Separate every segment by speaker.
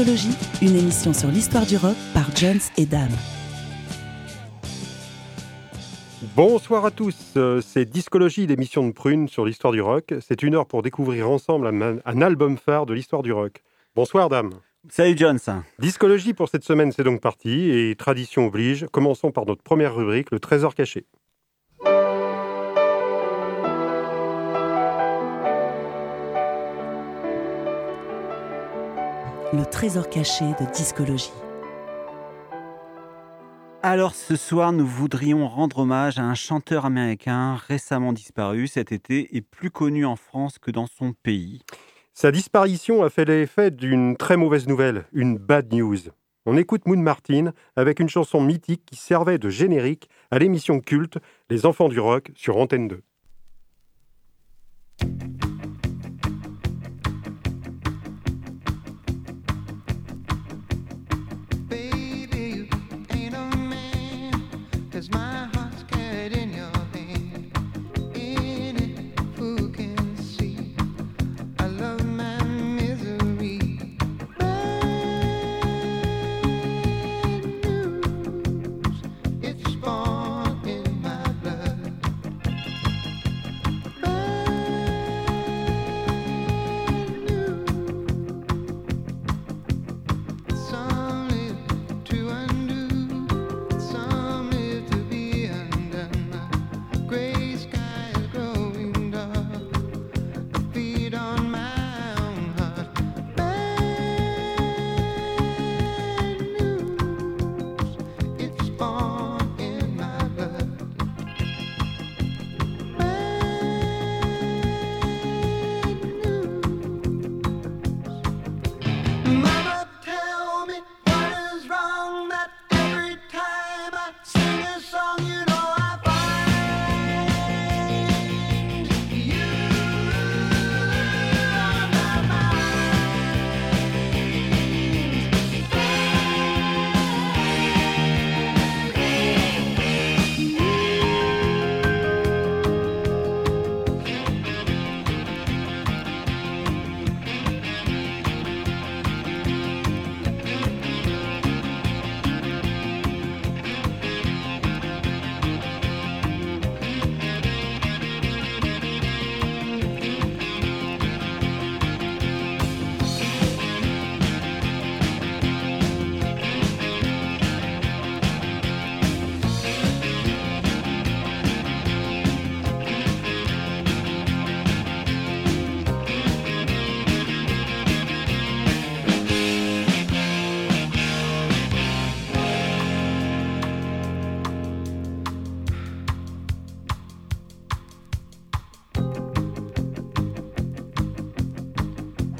Speaker 1: Discologie, une émission sur l'histoire du rock par Jones et Dame.
Speaker 2: Bonsoir à tous, euh, c'est Discologie, l'émission de Prune sur l'histoire du rock. C'est une heure pour découvrir ensemble un, un album phare de l'histoire du rock. Bonsoir Dame.
Speaker 3: Salut Jones.
Speaker 2: Discologie pour cette semaine, c'est donc parti, et tradition oblige, commençons par notre première rubrique, le trésor caché.
Speaker 1: Le trésor caché de Discologie.
Speaker 3: Alors ce soir, nous voudrions rendre hommage à un chanteur américain récemment disparu cet été et plus connu en France que dans son pays.
Speaker 2: Sa disparition a fait l'effet d'une très mauvaise nouvelle, une bad news. On écoute Moon Martin avec une chanson mythique qui servait de générique à l'émission culte Les Enfants du Rock sur Antenne 2.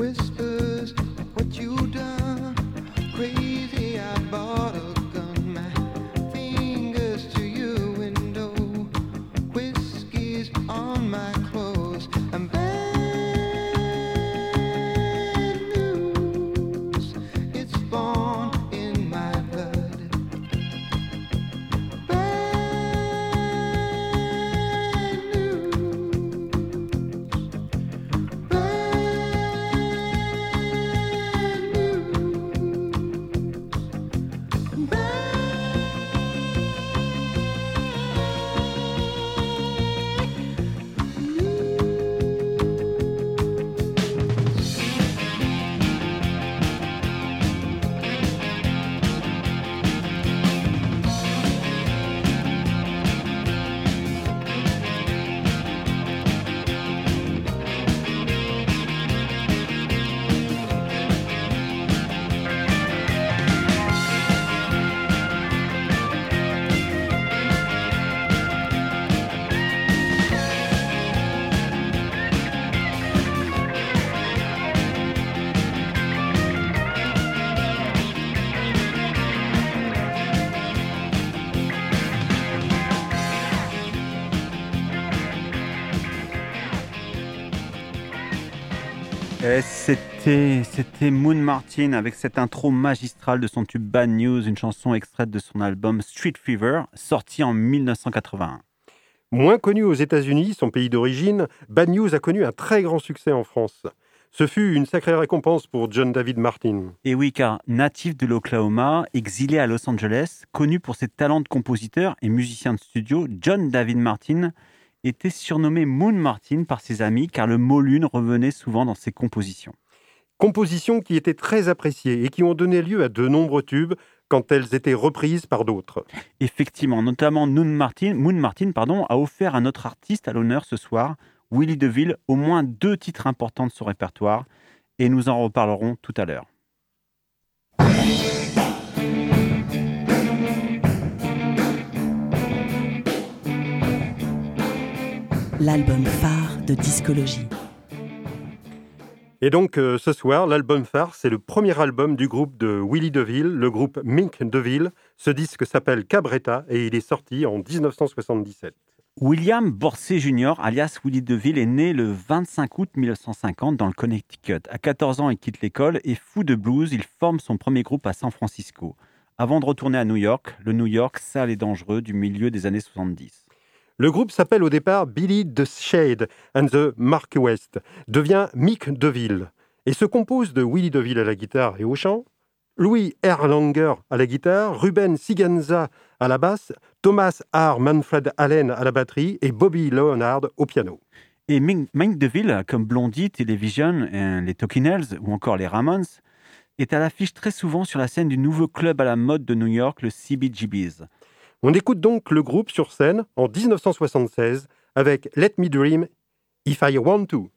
Speaker 4: Whispers, what you
Speaker 3: c'était, Moon Martin avec cette intro magistrale de son tube Bad News, une chanson extraite de son album Street Fever, sorti en 1981.
Speaker 2: Moins connu aux États-Unis, son pays d'origine, Bad News a connu un très grand succès en France. Ce fut une sacrée récompense pour John David Martin.
Speaker 3: Et oui, car natif de l'Oklahoma, exilé à Los Angeles, connu pour ses talents de compositeur et musicien de studio, John David Martin était surnommé Moon Martin par ses amis car le mot lune revenait souvent dans ses compositions.
Speaker 2: Compositions qui étaient très appréciées et qui ont donné lieu à de nombreux tubes quand elles étaient reprises par d'autres.
Speaker 3: Effectivement, notamment Moon Martin, Moon Martin pardon, a offert à notre artiste à l'honneur ce soir, Willy DeVille, au moins deux titres importants de son répertoire, et nous en reparlerons tout à l'heure.
Speaker 1: L'album phare de discologie.
Speaker 2: Et donc euh, ce soir, l'album phare, c'est le premier album du groupe de Willy DeVille, le groupe Mink DeVille. Ce disque s'appelle Cabretta et il est sorti en 1977.
Speaker 3: William Borsey Jr., alias Willy DeVille, est né le 25 août 1950 dans le Connecticut. À 14 ans, il quitte l'école et fou de blues, il forme son premier groupe à San Francisco. Avant de retourner à New York, le New York sale et dangereux du milieu des années 70.
Speaker 2: Le groupe s'appelle au départ Billy the Shade and the Mark West, devient Mick DeVille et se compose de Willy DeVille à la guitare et au chant, Louis Erlanger à la guitare, Ruben Siganza à la basse, Thomas R. Manfred Allen à la batterie et Bobby Leonard au piano.
Speaker 3: Et Mink DeVille, comme Blondie, Television, euh, les Talking ou encore les Ramones, est à l'affiche très souvent sur la scène du nouveau club à la mode de New York, le CBGB's.
Speaker 2: On écoute donc le groupe sur scène en 1976 avec Let Me Dream If I Want To.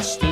Speaker 1: touched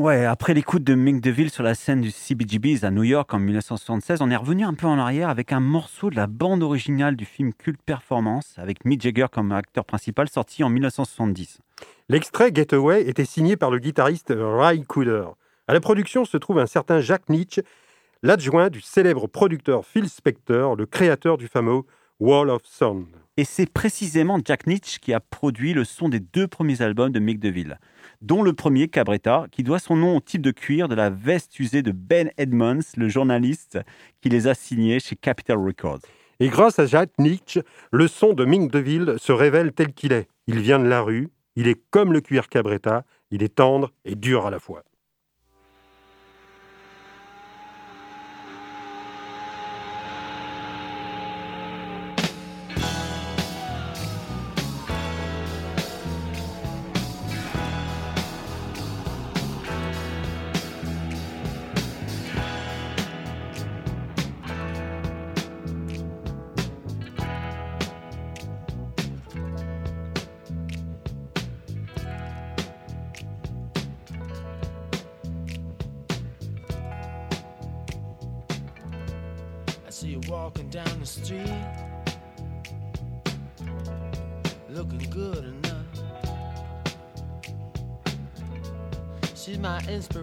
Speaker 3: Ouais, après l'écoute de Mick DeVille sur la scène du CBGB's à New York en 1976, on est revenu un peu en arrière avec un morceau de la bande originale du film culte Performance avec Mick Jagger comme acteur principal sorti en 1970.
Speaker 2: L'extrait Getaway était signé par le guitariste Ray Cooder. À la production se trouve un certain Jack Nietzsche, l'adjoint du célèbre producteur Phil Spector, le créateur du fameux Wall of Sound.
Speaker 3: Et c'est précisément Jack Nietzsche qui a produit le son des deux premiers albums de Mick DeVille, dont le premier, Cabretta, qui doit son nom au type de cuir de la veste usée de Ben Edmonds, le journaliste qui les a signés chez Capitol Records.
Speaker 2: Et grâce à Jack Nietzsche, le son de Mick DeVille se révèle tel qu'il est. Il vient de la rue, il est comme le cuir Cabretta, il est tendre et dur à la fois.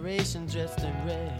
Speaker 5: My inspiration dressed in red.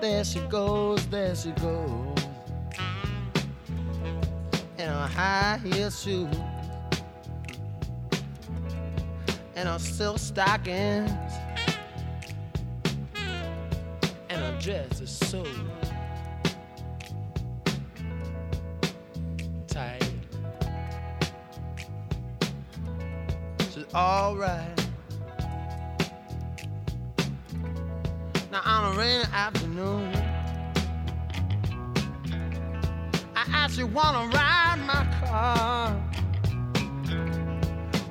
Speaker 5: There she goes, there she goes. In her high heel shoes. And her silk stockings. And her dress is so tight. She's alright. On afternoon, I asked you wanna ride my car.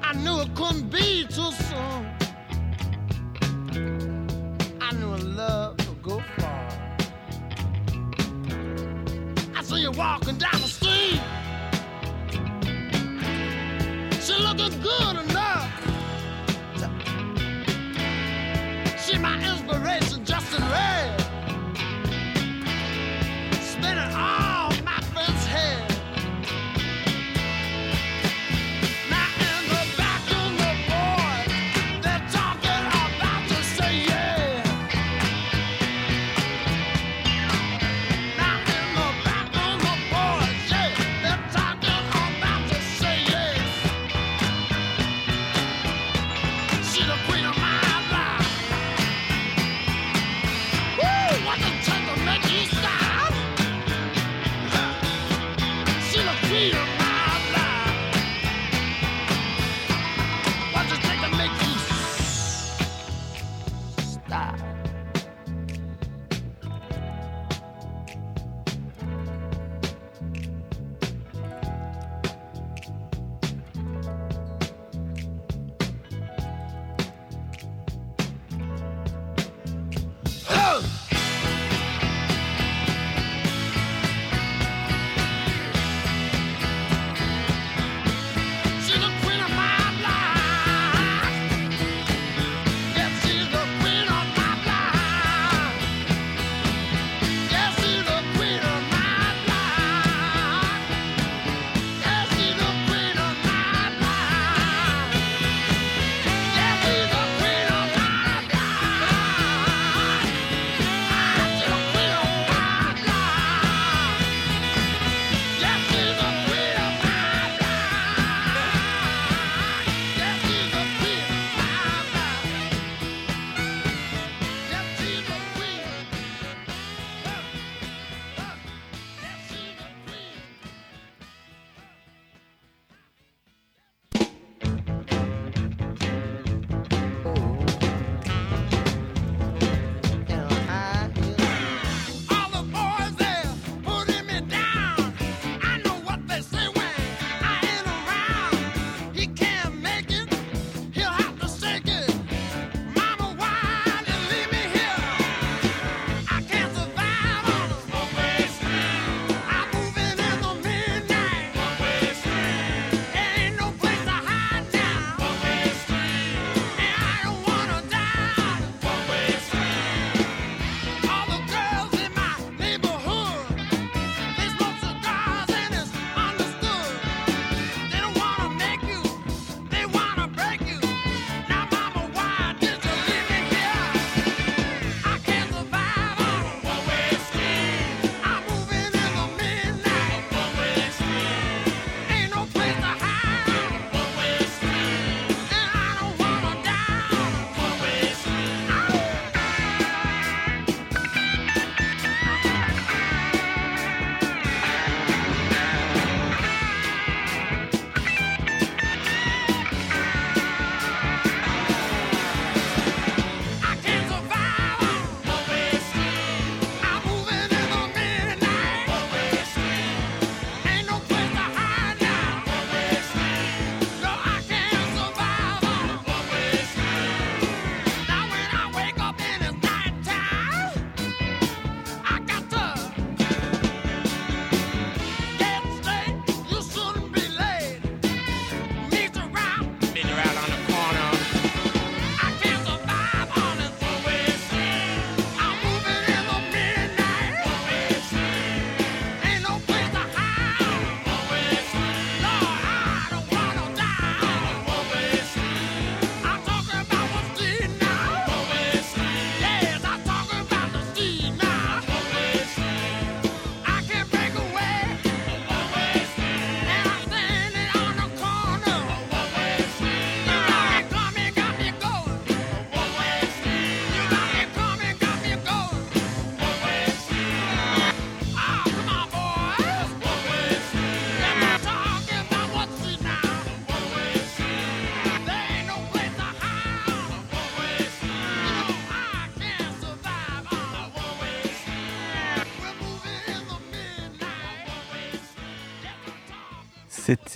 Speaker 5: I knew it couldn't be too soon. I knew love would go far. I see you walking down the street. She looking good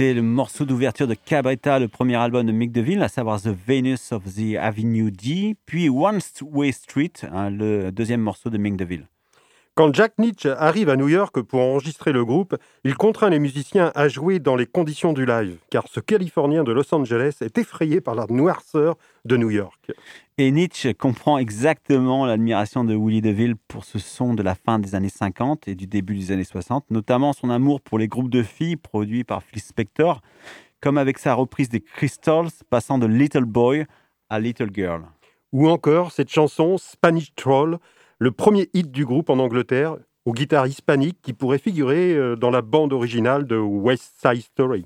Speaker 3: C'était le morceau d'ouverture de Cabretta, le premier album de Mick DeVille, à savoir The Venus of the Avenue D, puis One Way Street, hein, le deuxième morceau de Mick DeVille.
Speaker 6: Quand Jack Nietzsche arrive à New York pour enregistrer le groupe, il contraint les musiciens à jouer dans les conditions du live, car ce Californien de Los Angeles est effrayé par la noirceur de New York.
Speaker 3: Et Nietzsche comprend exactement l'admiration de Willie DeVille pour ce son de la fin des années 50 et du début des années 60, notamment son amour pour les groupes de filles produits par Phil Spector, comme avec sa reprise des Crystals, passant de Little Boy à Little Girl.
Speaker 6: Ou encore cette chanson Spanish Troll, le premier hit du groupe en Angleterre, aux guitares hispaniques qui pourrait figurer euh, dans la bande originale de West Side Story.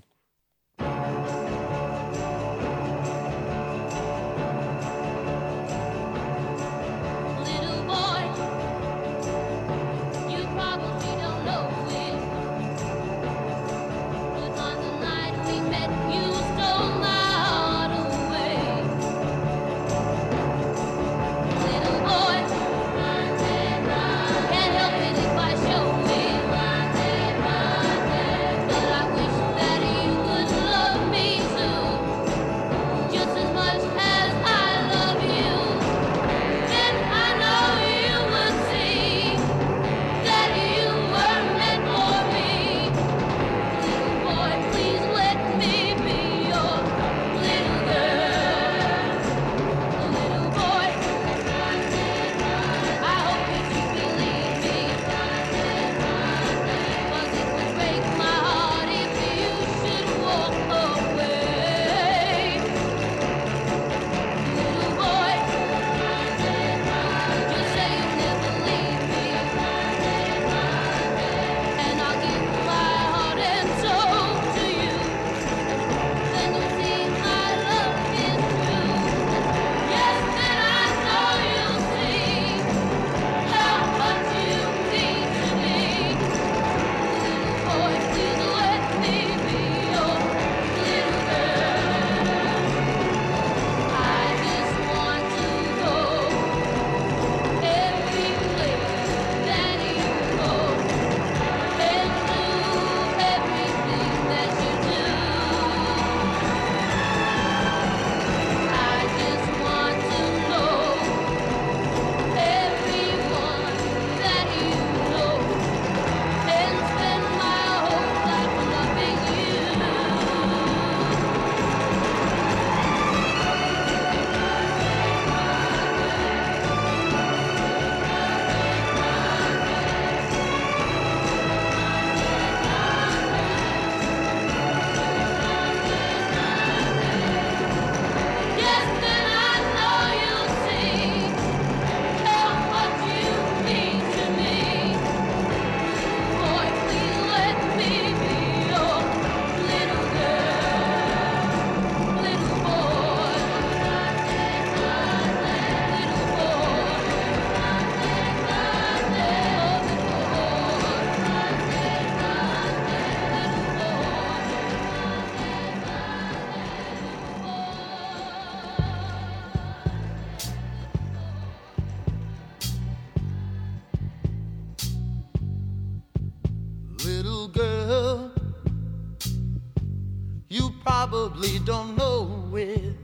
Speaker 7: Probably don't know it.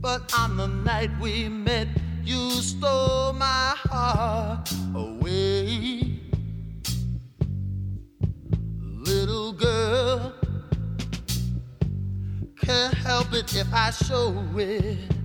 Speaker 7: But on the night we met, you stole my heart away. Little girl,
Speaker 5: can't help it if I show it.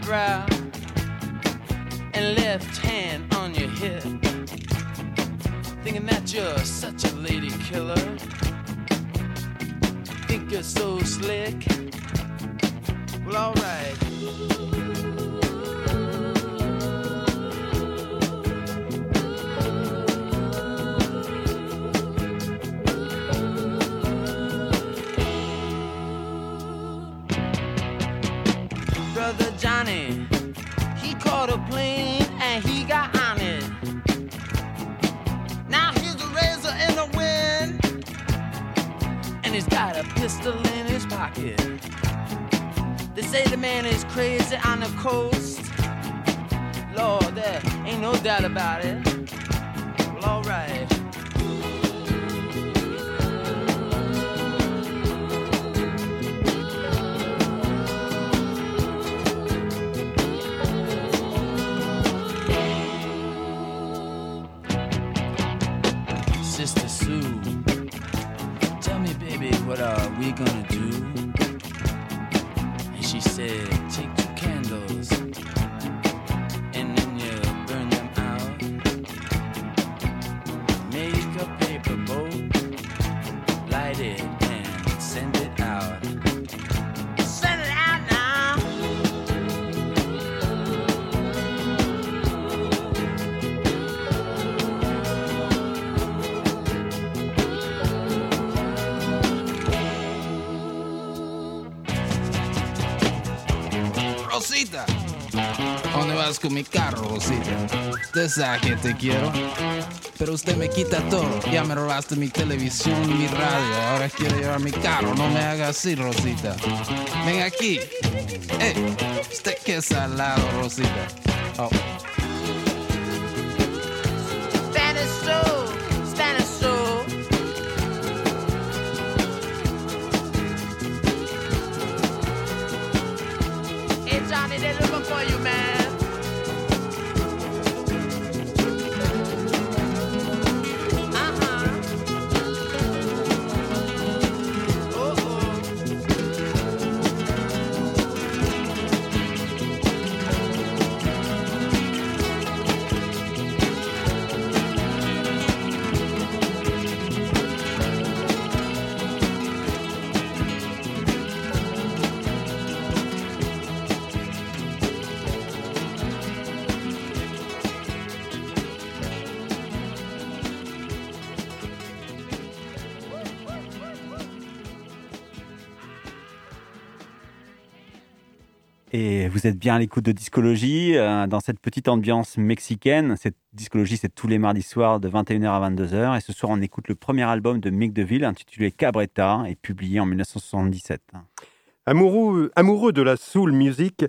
Speaker 5: Eyebrow caught a plane and he got on it. Now he's a razor in the wind, and he's got a pistol in his pocket. They say the man is crazy on the coast. Lord, there ain't no doubt about it. Well, alright. We gonna do? And she said,
Speaker 8: ¿dónde vas con mi carro, Rosita? Usted sabe que te quiero, pero usted me quita todo. Ya me robaste mi televisión mi radio. Ahora quiere llevar mi carro. No me haga así, Rosita. Ven aquí. Eh, usted que es salado, Rosita. Oh.
Speaker 3: Vous êtes bien à l'écoute de Discologie, euh, dans cette petite ambiance mexicaine. Cette Discologie, c'est tous les mardis soirs de 21h à 22h. Et ce soir, on écoute le premier album de Mick DeVille, intitulé Cabretta, et publié en 1977.
Speaker 2: Amoureux, amoureux de la soul music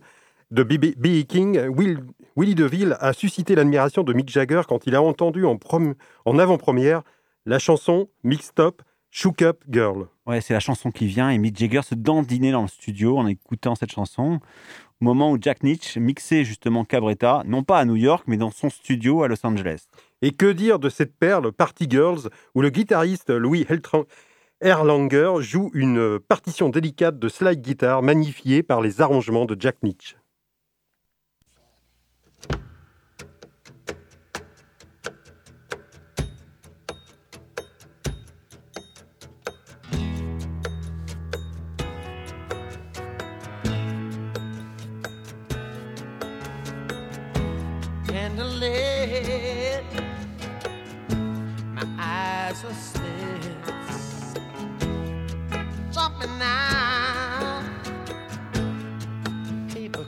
Speaker 2: de B.B. King, Will- Willie DeVille a suscité l'admiration de Mick Jagger quand il a entendu en avant-première la chanson Mixed Up, Shook Up Girl.
Speaker 3: Ouais, c'est la chanson qui vient et Mick Jagger se dandinait dans le studio en écoutant cette chanson. Moment où Jack Nitch mixait justement Cabretta, non pas à New York, mais dans son studio à Los Angeles.
Speaker 2: Et que dire de cette perle Party Girls, où le guitariste Louis Erlanger joue une partition délicate de slide guitar magnifiée par les arrangements de Jack Nitch.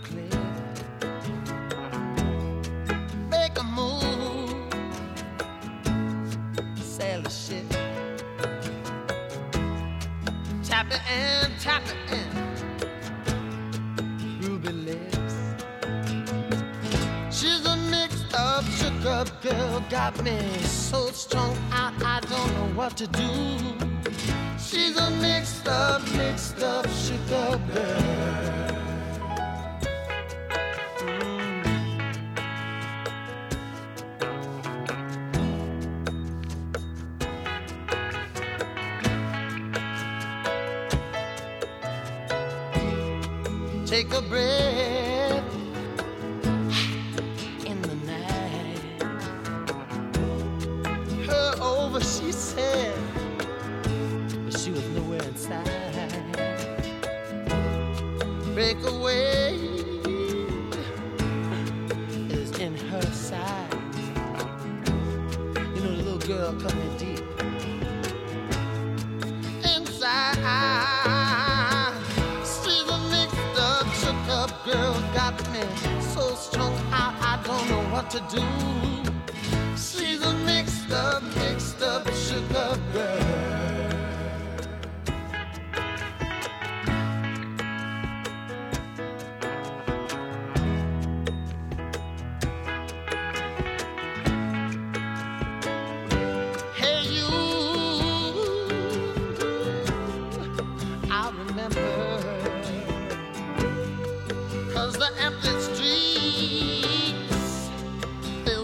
Speaker 5: Clip. Make a move, ship. Tap it in, tap it ruby lips. She's a mixed up, shook up girl, got me so strung what to do. She's a mixed up,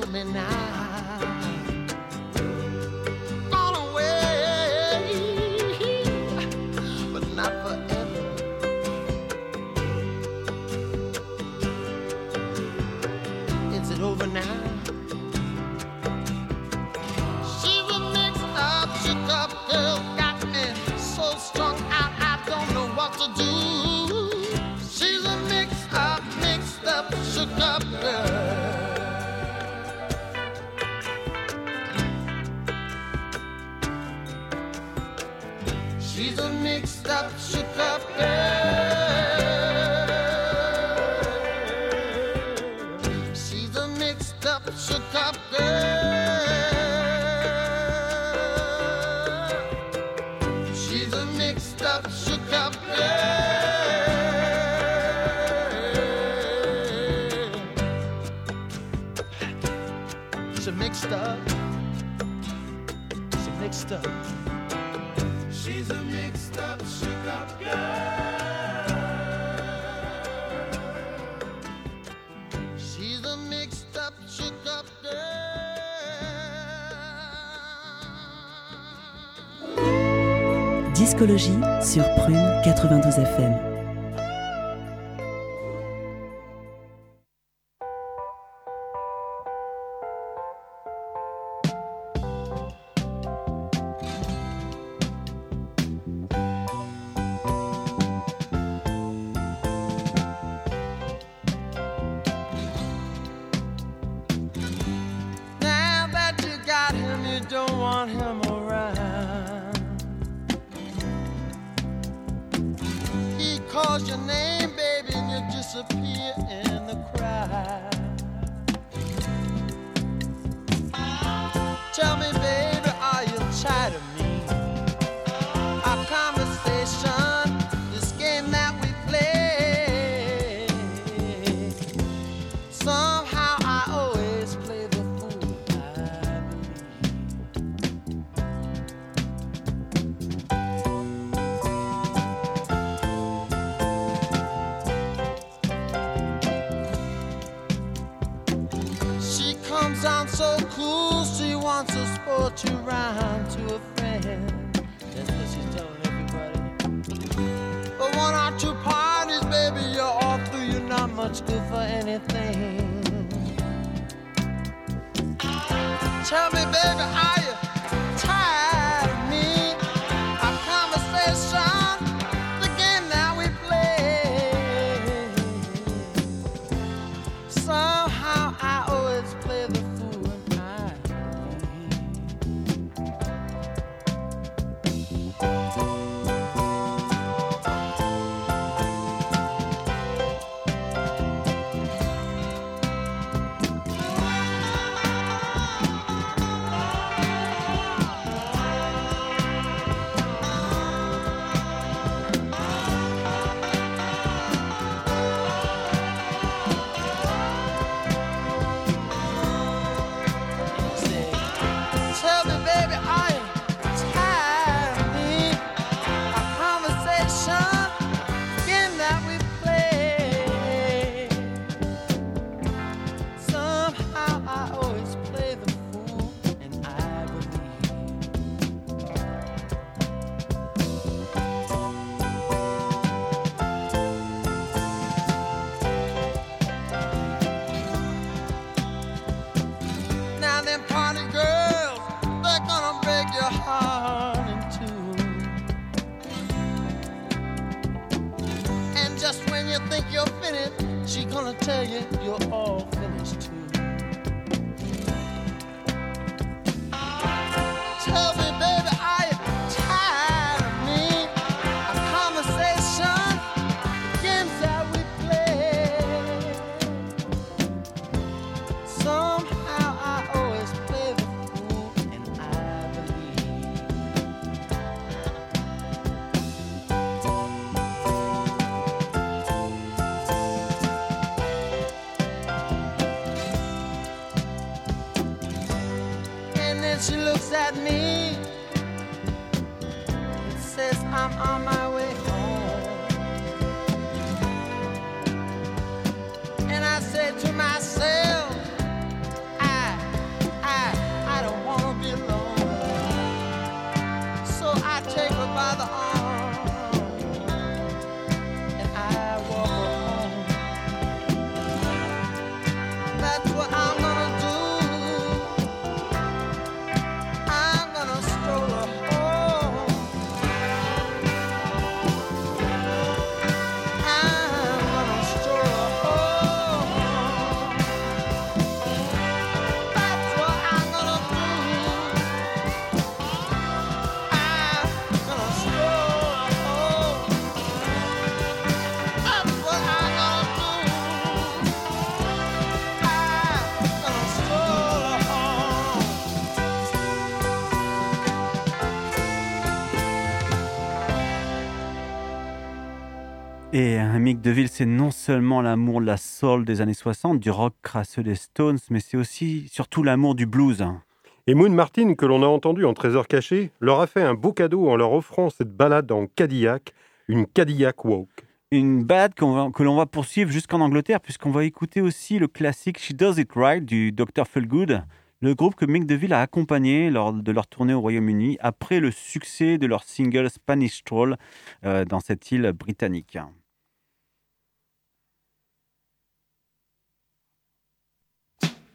Speaker 5: me now.
Speaker 1: Sur Prune 92 FM.
Speaker 5: your name, baby, and you disappear.
Speaker 3: Patrick Deville, c'est non seulement l'amour de la soul des années 60, du rock crasseux des Stones, mais c'est aussi, surtout l'amour du blues.
Speaker 2: Et Moon Martin, que l'on a entendu en Trésor caché, leur a fait un beau cadeau en leur offrant cette balade en Cadillac, une Cadillac Walk.
Speaker 3: Une balade que l'on va poursuivre jusqu'en Angleterre, puisqu'on va écouter aussi le classique She Does It Right du Dr. Feelgood, le groupe que Mick DeVille a accompagné lors de leur tournée au Royaume-Uni après le succès de leur single Spanish Troll euh, dans cette île britannique.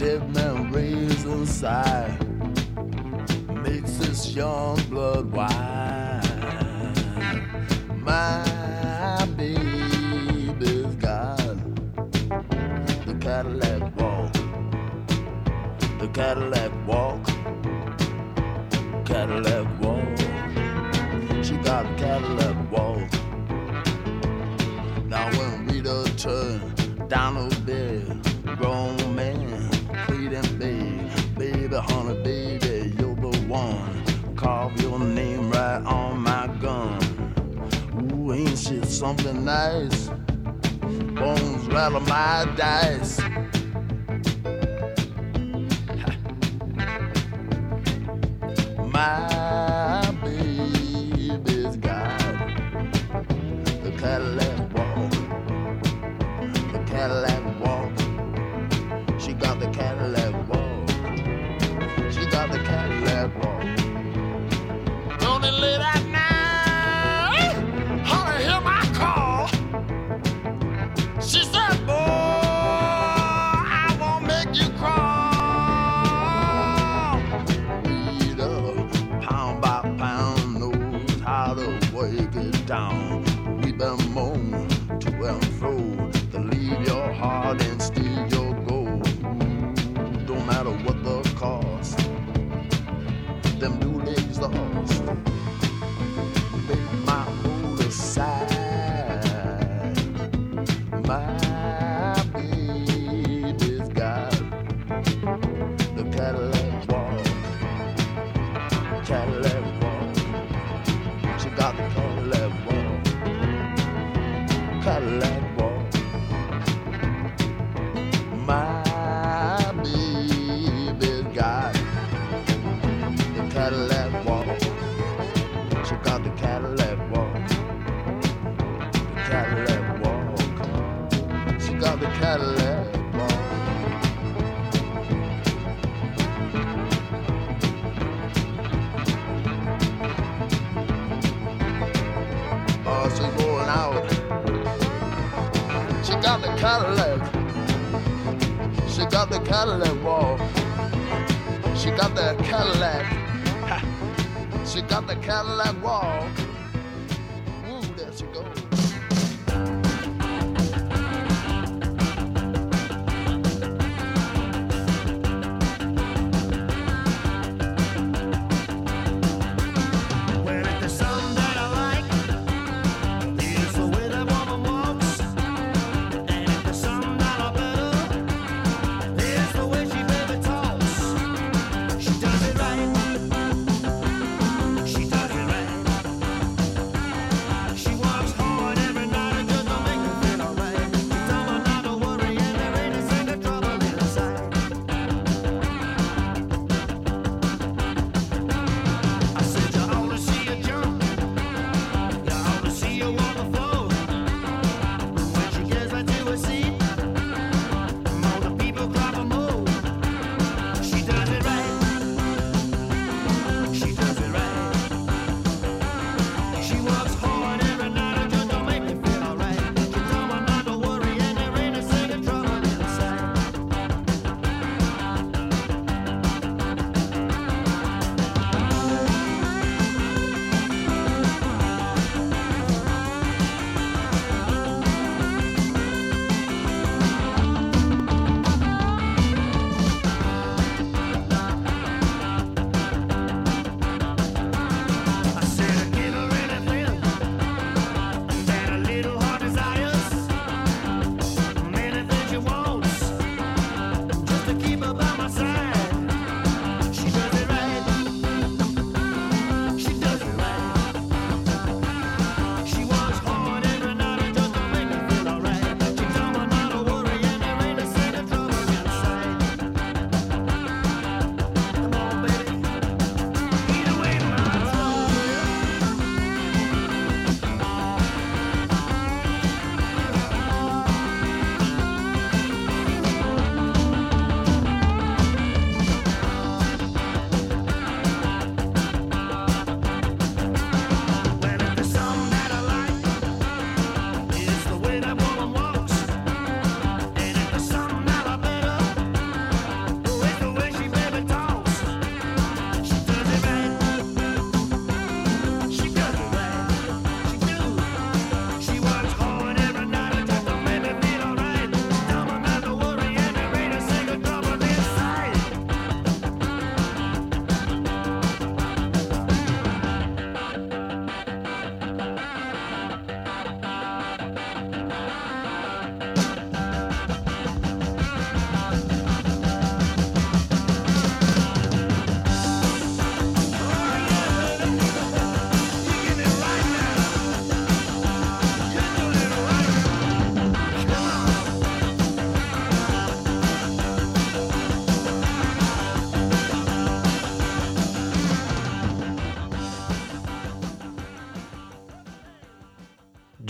Speaker 5: dead man raise and sigh makes this young blood wine. My baby's got the Cadillac walk, the Cadillac walk, Cadillac walk. She got a Cadillac walk. Now when Rita turned down her bed, grown honey, baby, you're the one. Carve your name right on my gun. Ooh, ain't shit something nice? Bones rattle my dice. My out. She got the Cadillac. She got the Cadillac walk. She got the Cadillac. She got the Cadillac walk.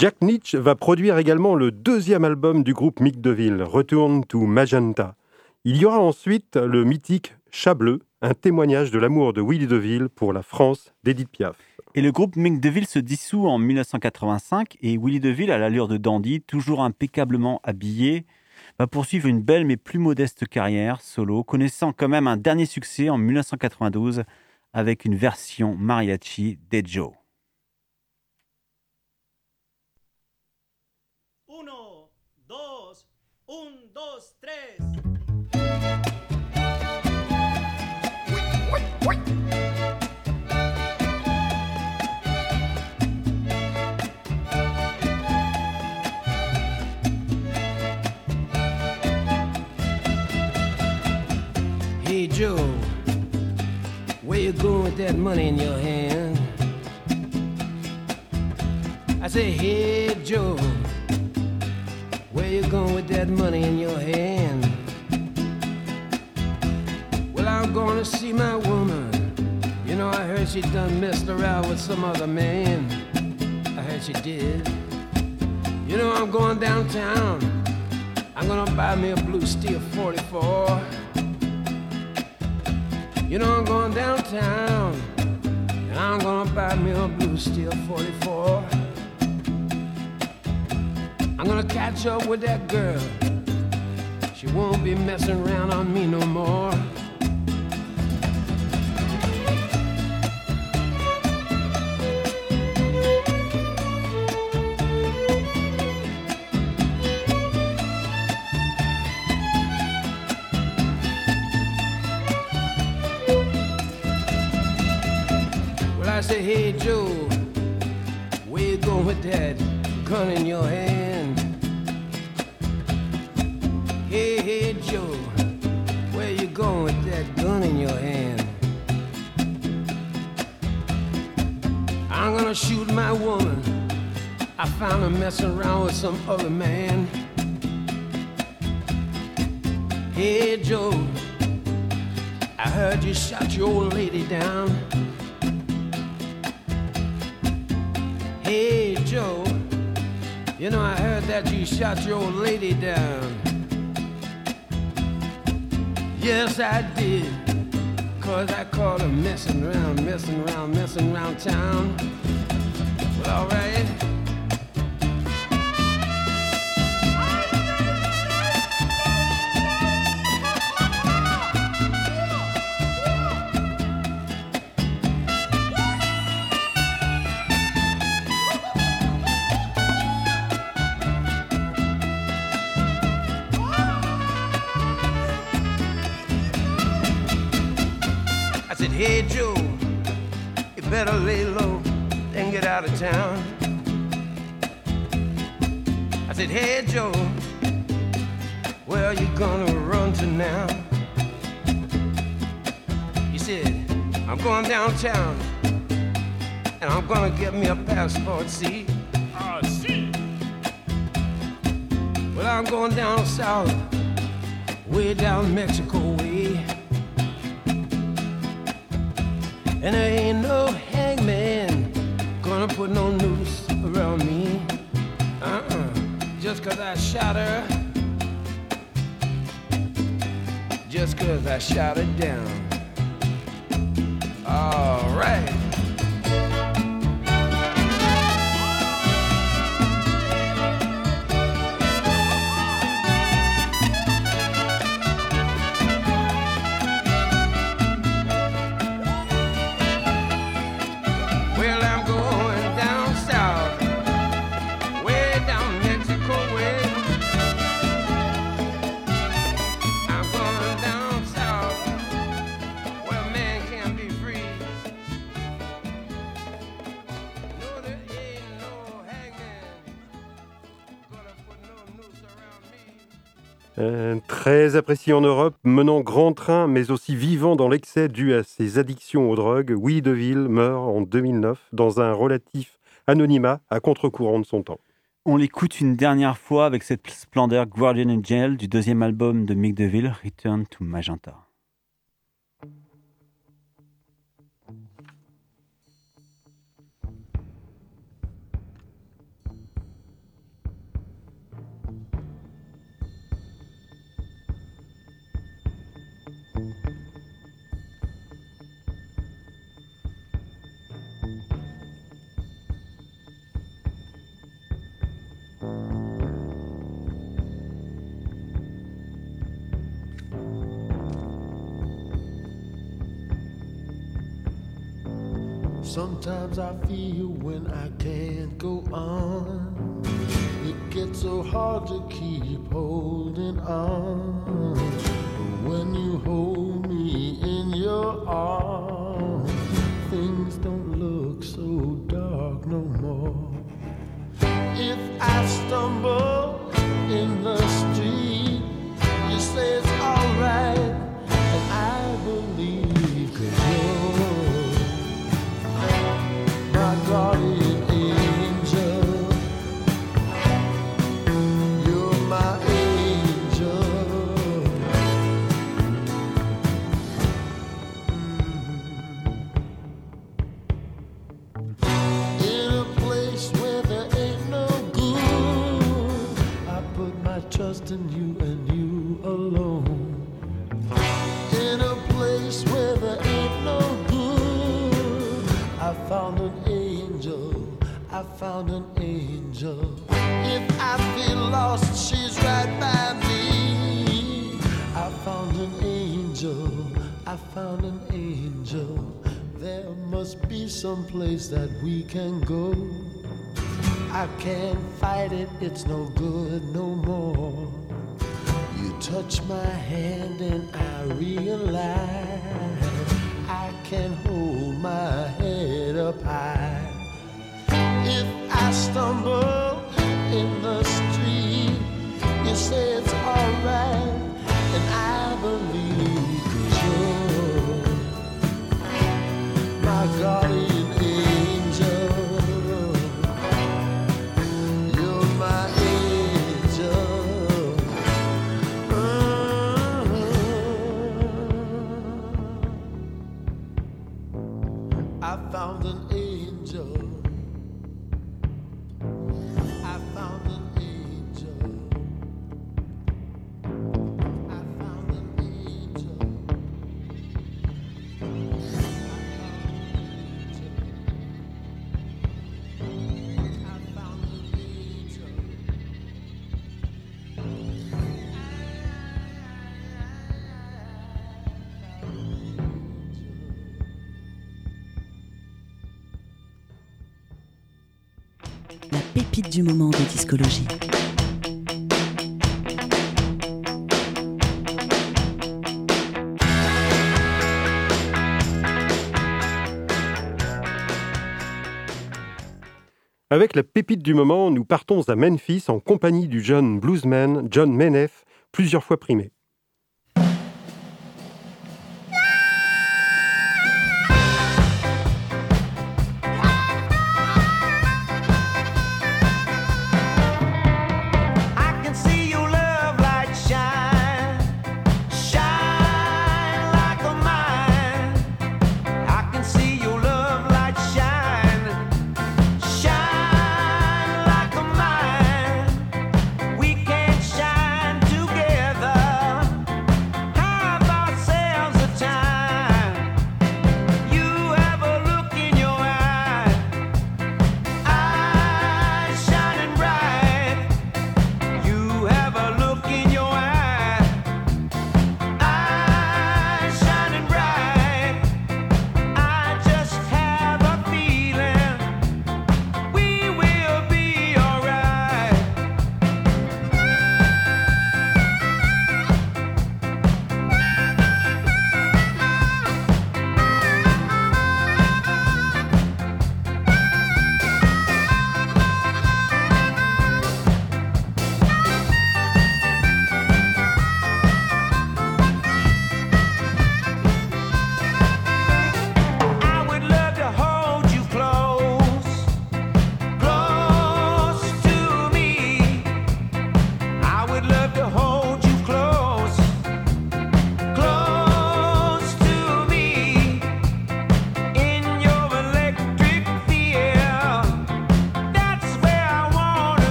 Speaker 2: Jack Nietzsche va produire également le deuxième album du groupe Mick DeVille, Return to Magenta. Il y aura ensuite le mythique Chat un témoignage de l'amour de Willy DeVille pour la France d'Edith Piaf.
Speaker 3: Et le groupe Mick DeVille se dissout en 1985 et Willy DeVille, à l'allure de dandy, toujours impeccablement habillé, va poursuivre une belle mais plus modeste carrière solo, connaissant quand même un dernier succès en 1992 avec une version mariachi des
Speaker 9: Hey Joe, where you going with that money in your hand? I say, hey Joe, where you going with that money in your hand? I'm gonna see my woman. You know, I heard she done messed around with some other man. I heard she did. You know, I'm going downtown. I'm gonna buy me a blue steel 44. You know I'm going downtown and I'm gonna buy me a blue steel 44. I'm gonna catch up with that girl. She won't be messing around on me no more. I say, hey Joe, where you going with that gun in your hand? Hey, hey Joe, where you going with that gun in your hand? I'm gonna shoot my woman. I found her messing around with some other man. Hey Joe, I heard you shot your old lady down. Hey Joe, you know I heard that you shot your old lady down. Yes, I did. Cause I caught her messing around, messing around, messing around town. Well, alright. Out of town. I said, hey Joe, where are you gonna run to now? He said, I'm going downtown and I'm gonna get me a passport, see?
Speaker 10: Ah, see.
Speaker 9: Well, I'm going down south, way down Mexico way. And there ain't no hangman gonna put no noose around me. Uh-uh. Just cause I shot her. Just cause I shot her down. Alright.
Speaker 2: Très apprécié en Europe, menant grand train, mais aussi vivant dans l'excès dû à ses addictions aux drogues, Willy DeVille meurt en 2009 dans un relatif anonymat à contre-courant de son temps.
Speaker 3: On l'écoute une dernière fois avec cette splendeur Guardian Angel du deuxième album de Mick DeVille, Return to Magenta.
Speaker 5: Sometimes I feel when I can't go on. It gets so hard to keep holding on. that we can go. I can't fight it, it's no good no more. You touch my hand and I realize
Speaker 1: du moment de discologie.
Speaker 11: Avec la pépite du moment, nous partons à Memphis en compagnie du jeune bluesman John Menef, plusieurs fois primé.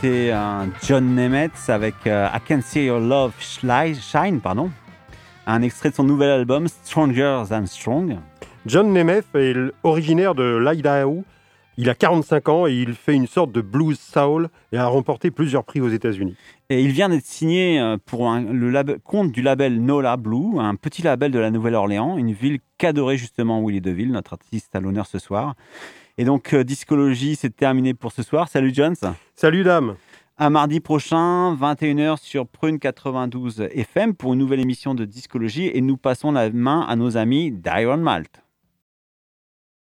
Speaker 3: C'était un John Nemeth avec euh, I Can See Your Love Shine, pardon. Un extrait de son nouvel album Stronger Than Strong.
Speaker 2: John Nemeth est originaire de l'Idaho. Il a 45 ans et il fait une sorte de blues soul et a remporté plusieurs prix aux États-Unis.
Speaker 3: Et il vient d'être signé euh, pour un- le lab- compte du label Nola Blue, un petit label de la Nouvelle-Orléans, une ville qu'adorait justement Willy DeVille, notre artiste à l'honneur ce soir. Et donc, euh, Discologie, c'est terminé pour ce soir. Salut Jones.
Speaker 2: Salut dame.
Speaker 3: À mardi prochain, 21h sur Prune 92 FM pour une nouvelle émission de Discologie. Et nous passons la main à nos amis d'Iron Malt.